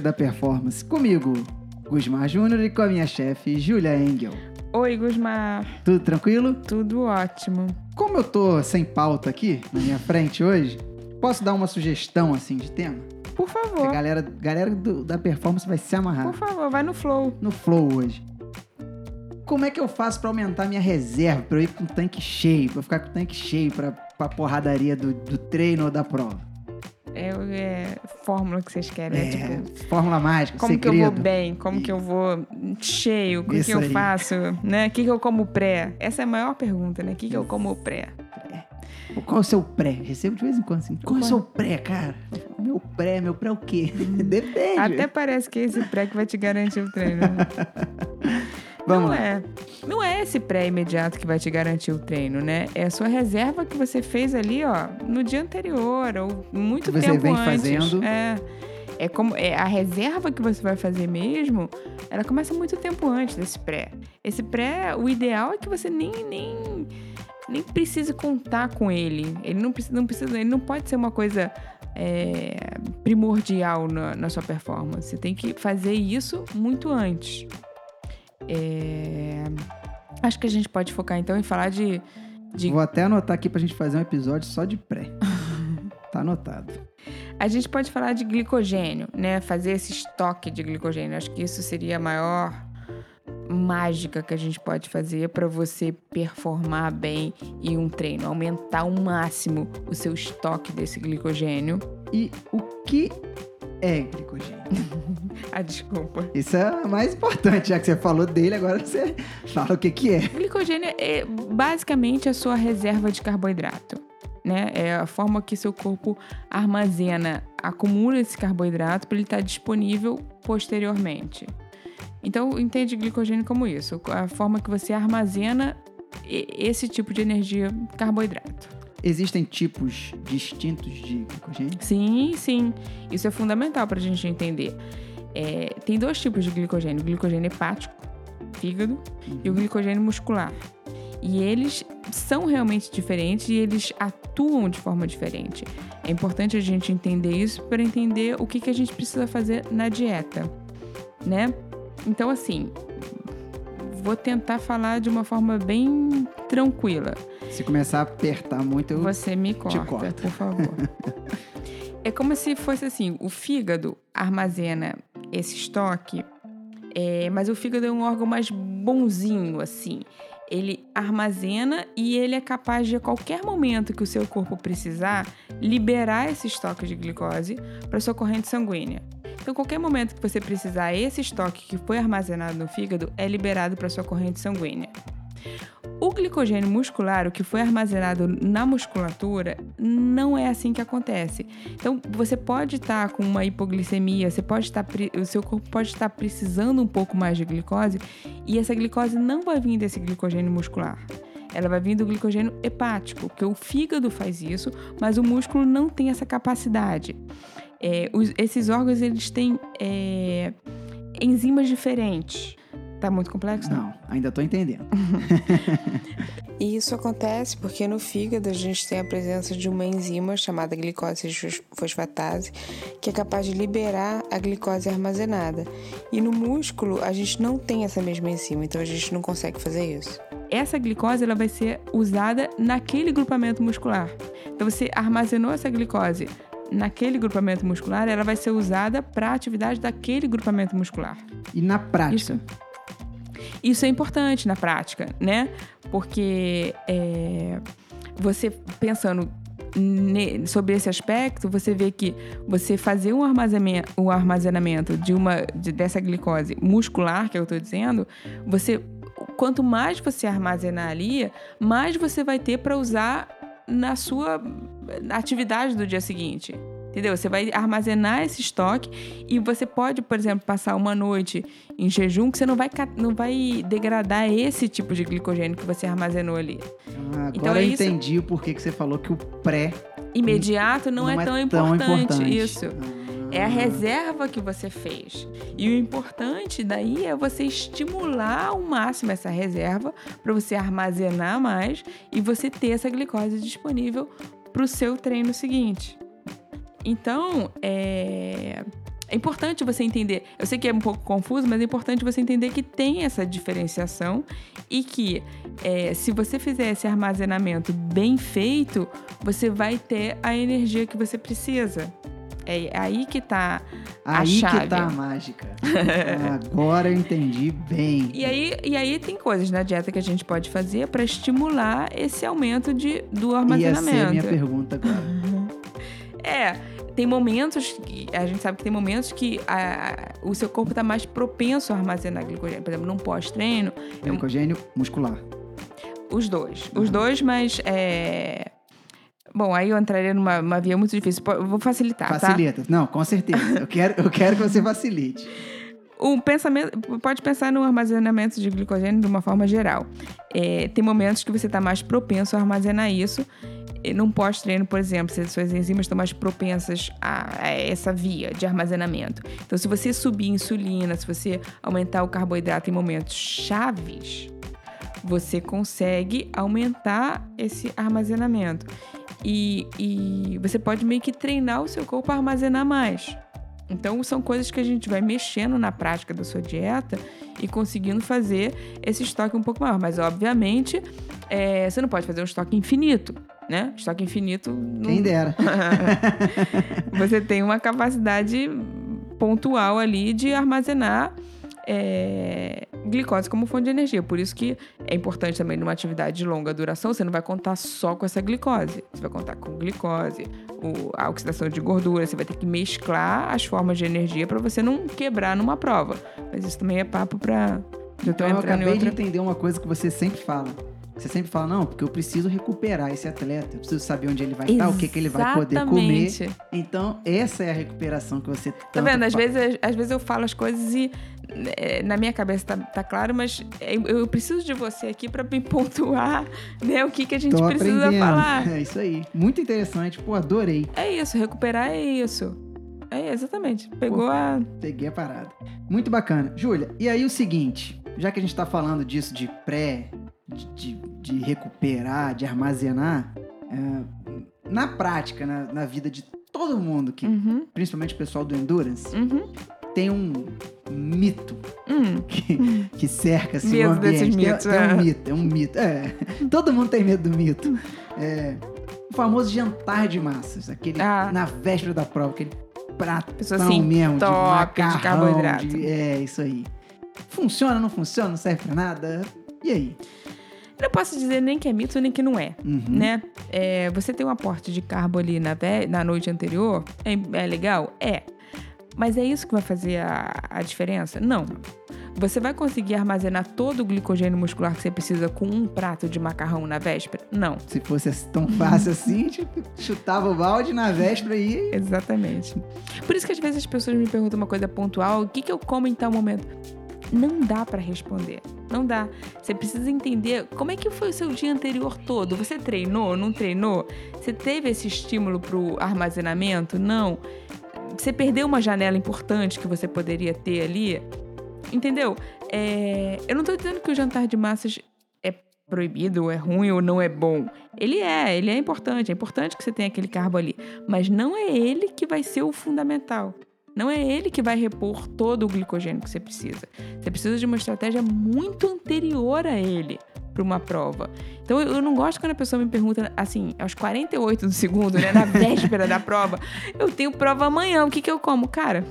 da performance. Comigo, Gusmar Júnior e com a minha chefe, Julia Engel. Oi, Gusmar. Tudo tranquilo? Tudo ótimo. Como eu tô sem pauta aqui na minha frente hoje, posso dar uma sugestão assim de tema? Por A favor. galera, galera do- da performance vai se amarrar Por favor, vai no flow. no flow hoje. Como é que eu faço pra aumentar minha reserva, pra eu ir com o tanque cheio, pra eu ficar com o tanque cheio pra, pra porradaria do, do treino ou da prova? É, é fórmula que vocês querem, né? É, Tipo, fórmula mágica, como que eu segredo. vou bem? Como que eu vou cheio? O que, que eu aí. faço? Né? O que, que eu como pré? Essa é a maior pergunta, né? O que, que eu como pré? Qual é o seu pré? Recebo de vez em quando assim. Qual é o seu pré, cara? Meu pré, meu pré é o quê? Depende. Até parece que é esse pré que vai te garantir o treino. Vamos não lá. é. Não é esse pré imediato que vai te garantir o treino, né? É a sua reserva que você fez ali, ó, no dia anterior, ou muito Que você tempo vem antes. fazendo. É. É como é a reserva que você vai fazer mesmo, ela começa muito tempo antes desse pré. Esse pré, o ideal é que você nem nem nem precise contar com ele. Ele não precisa, não precisa, ele não pode ser uma coisa é, primordial na, na sua performance. Você tem que fazer isso muito antes. É, Acho que a gente pode focar então em falar de, de Vou até anotar aqui pra gente fazer um episódio só de pré. tá anotado. A gente pode falar de glicogênio, né? Fazer esse estoque de glicogênio. Acho que isso seria a maior mágica que a gente pode fazer para você performar bem em um treino, aumentar ao máximo o seu estoque desse glicogênio. E o que é glicogênio? Ah, desculpa. Isso é o mais importante, já que você falou dele, agora você fala o que que é. Glicogênio é basicamente a sua reserva de carboidrato. Né? É a forma que seu corpo armazena, acumula esse carboidrato para ele estar disponível posteriormente. Então, entende glicogênio como isso, a forma que você armazena esse tipo de energia, carboidrato. Existem tipos distintos de glicogênio? Sim, sim. Isso é fundamental para a gente entender. É, tem dois tipos de glicogênio: o glicogênio hepático, fígado, e o glicogênio muscular. E eles são realmente diferentes e eles atuam de forma diferente. É importante a gente entender isso para entender o que, que a gente precisa fazer na dieta, né? Então, assim, vou tentar falar de uma forma bem tranquila. Se começar a apertar muito, eu... Você me corta, corto. por favor. é como se fosse assim: o fígado armazena esse estoque, é, mas o fígado é um órgão mais bonzinho, assim. Ele armazena e ele é capaz de, a qualquer momento que o seu corpo precisar, liberar esse estoque de glicose para sua corrente sanguínea. Então, qualquer momento que você precisar, esse estoque que foi armazenado no fígado é liberado para sua corrente sanguínea. O glicogênio muscular, o que foi armazenado na musculatura, não é assim que acontece. Então, você pode estar com uma hipoglicemia, você pode estar, pre- o seu corpo pode estar precisando um pouco mais de glicose e essa glicose não vai vir desse glicogênio muscular. Ela vai vir do glicogênio hepático, que o fígado faz isso, mas o músculo não tem essa capacidade. É, os- esses órgãos eles têm é, enzimas diferentes. Tá muito complexo? Não, ainda tô entendendo. E isso acontece porque no fígado a gente tem a presença de uma enzima chamada glicose fosfatase, que é capaz de liberar a glicose armazenada. E no músculo a gente não tem essa mesma enzima, então a gente não consegue fazer isso. essa glicose ela vai ser usada naquele grupamento muscular. Então você armazenou essa glicose naquele grupamento muscular, ela vai ser usada para a atividade daquele grupamento muscular. E na prática? Isso. Isso é importante na prática, né? Porque é, você pensando sobre esse aspecto, você vê que você fazer um armazenamento, um armazenamento de uma de- dessa glicose muscular, que eu estou dizendo, você quanto mais você armazenar ali, mais você vai ter para usar na sua atividade do dia seguinte. Entendeu? Você vai armazenar esse estoque e você pode, por exemplo, passar uma noite em jejum que você não vai, não vai degradar esse tipo de glicogênio que você armazenou ali. Ah, agora Então é eu isso. entendi o porquê que você falou que o pré Imediato não, é, tão, importante. importante. Isso. É a reserva que você fez. E o importante daí é você estimular ao máximo essa reserva para você armazenar mais e você ter essa glicose disponível para o seu treino seguinte. Então, é, É importante você entender. Eu sei que é um pouco confuso, mas é importante você entender que tem essa diferenciação e que é, se você fizer esse armazenamento bem feito, você vai ter a energia que você precisa. É aí que tá a Aí chave. que tá a mágica. Agora eu entendi bem. E aí, e aí tem coisas na dieta que a gente pode fazer para estimular esse aumento de, do armazenamento. ser a minha pergunta agora. É, tem momentos que a gente sabe que tem momentos que a- o seu corpo está mais propenso a armazenar glicogênio. Por exemplo, num pós-treino, eu- Glicogênio muscular. os dois. Uhum. Os dois, mas é... Bom, aí eu entraria numa uma via muito difícil. Eu vou facilitar, tá? Facilita. Não, com certeza. Eu quero, eu quero que você facilite. O pensamento pode pensar no armazenamento de glicogênio de uma forma geral. É, tem momentos que você está mais propenso a armazenar isso. Num pós-treino, por exemplo, se as suas enzimas estão mais propensas a, a essa via de armazenamento. Então, se você subir insulina, se você aumentar o carboidrato em momentos chaves, você consegue aumentar esse armazenamento. E, e você pode meio que treinar o seu corpo a armazenar mais. Então, são coisas que a gente vai mexendo na prática da sua dieta e conseguindo fazer esse estoque um pouco maior. Mas, obviamente, é, você não pode fazer um estoque infinito, né? Estoque infinito. Não... Quem dera. você tem uma capacidade pontual ali de armazenar é, glicose como fonte de energia. Por isso que é importante também numa atividade de longa duração, você não vai contar só com essa glicose. Você vai contar com glicose, o- a oxidação de gordura, você vai ter que mesclar as formas de energia para você não quebrar numa prova. Mas isso também é papo para Então eu acabei de outra... entender uma coisa que você sempre fala. Você sempre fala, não, porque eu preciso recuperar esse atleta. Eu preciso saber onde ele vai estar, o que, que ele vai poder comer. Exatamente. Então, essa é a recuperação que você Tá vendo? Às vezes, às vezes eu falo as coisas e é, na minha cabeça tá, tá claro, mas eu, eu preciso de você aqui pra me pontuar né, o que, que a gente Tô precisa aprendendo. falar. É isso aí. Muito interessante. Pô, adorei. É isso, recuperar é isso. É exatamente. Pegou Pô. a. Peguei a parada. Muito bacana. Júlia, e aí o seguinte, já que a gente tá falando disso de pré, de, de- de recuperar, de armazenar, é, na prática, na, na vida de todo mundo, que, Uhum, principalmente o pessoal do Endurance, uhum, tem um mito hum. que, que cerca assim, Medo o ambiente. Tem- mitos, tem, é. um mito, é um mito. É, todo mundo tem medo do mito. É, o famoso jantar de massas, aquele Ah. na véspera da prova, aquele prato assim, mesmo, top de de macarrão, carboidrato. de- é, isso aí. Funciona, não funciona, não serve pra nada? E aí? Eu não posso dizer nem que é mito, nem que não é. Uhum. Né? É, você tem um aporte de carbo ali na, na noite anterior, é, é legal? É. Mas é isso que vai fazer a, a diferença? Não. Você vai conseguir armazenar todo o glicogênio muscular que você precisa com um prato de macarrão na véspera? Não. Se fosse tão fácil assim, chutava o balde na véspera e Exatamente. Por isso que às vezes as pessoas me perguntam uma coisa pontual: o que, que eu como em tal momento? Não dá pra responder. Não dá. Você precisa entender como é que foi o seu dia anterior todo. Você treinou? Não treinou? Você teve esse estímulo pro armazenamento? Não. Você perdeu uma janela importante que você poderia ter ali? Entendeu? É, Eu não tô dizendo que o jantar de massas é proibido, ou é ruim, ou não é bom. Ele é, ele é importante. É importante que você tenha aquele carbo ali. Mas não é ele que vai ser o fundamental. Não é ele que vai repor todo o glicogênio que você precisa. Você precisa de uma estratégia muito anterior a ele para uma prova. Então eu não gosto quando a pessoa me pergunta assim, aos 48 do segundo, né, na véspera da prova, eu tenho prova amanhã, o que que eu como? Cara,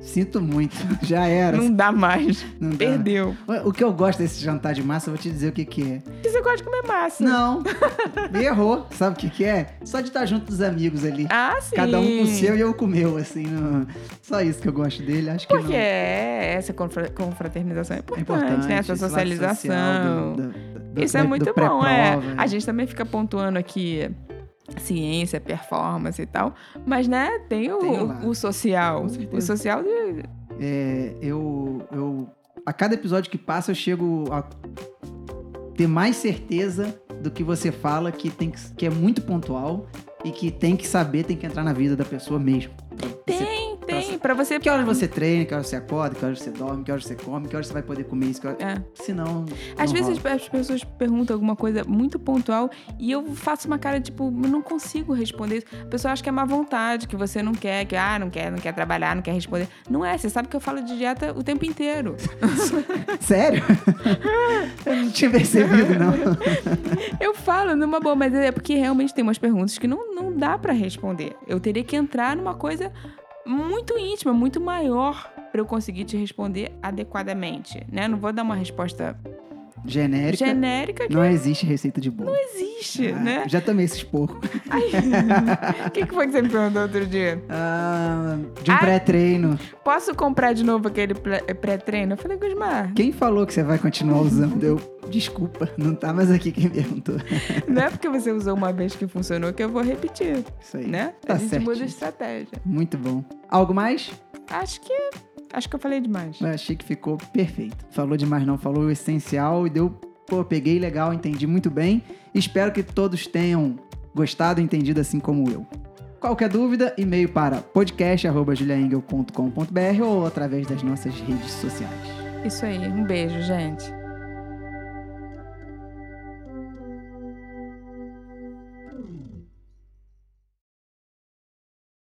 sinto muito, já era. não dá mais. Não dá. Perdeu. O que eu gosto desse jantar de massa, eu vou te dizer o que que é. Porque você gosta de comer massa. Não, errou. Sabe o que que é? Só de estar junto dos amigos ali. Ah, sim. Cada um com o seu e eu com o meu, assim. não- Só isso que eu gosto dele, acho que Porque não. é, essa confra- confraternização é É importante, importante, né? Essa socialização. social do- do- do- Isso é muito bom, é. A gente também fica pontuando aqui ciência, performance e tal, mas né, tem o, Tem o social. O social de- É, eu, eu. A cada episódio que passa, eu chego a ter mais certeza do que você fala que, tem que, que é muito pontual e que tem que saber, tem que entrar na vida da pessoa mesmo. Tem. Sim, pra você. Que horas você treina, que horas você acorda, que horas você dorme, que horas você come, que horas você vai poder comer isso. Que horas... É. Senão. Às vezes rola. as pessoas perguntam alguma coisa muito pontual e eu faço uma cara tipo, eu não consigo responder isso. A pessoa acha que é má vontade, que você não quer, que ah, não quer, não quer trabalhar, não quer responder. Não é, você sabe que eu falo de dieta o tempo inteiro. Sério? eu não tinha percebido, não. Eu falo numa boa, mas é porque realmente tem umas perguntas que não, não dá pra responder. Eu teria que entrar numa coisa muito íntima, muito maior pra eu conseguir te responder adequadamente, né? Não vou dar uma resposta Genérica. genérica que Não existe receita de bolo. existe, Ah, né? Já tomei esses porcos. O que, que foi que você me perguntou outro dia? Ah, de um Ah. pré-treino. Posso comprar de novo aquele pré- pré-treino? Eu falei, Gusmar, Quem falou que você vai continuar usando? Eu, desculpa, não tá mais aqui quem perguntou. não é porque você usou uma vez que funcionou que eu vou repetir, Isso aí. né? Tá a gente certo. muda a estratégia. Muito bom. Algo mais? Acho que. Acho que eu falei demais. Eu achei que ficou perfeito. Falou demais, não. Falou o essencial e deu. Pô, peguei legal, entendi muito bem. Espero que todos tenham gostado e entendido assim como eu. Qualquer dúvida, e-mail para podcast.juliaengel.com.br ou através das nossas redes sociais. Isso aí. Um beijo, gente.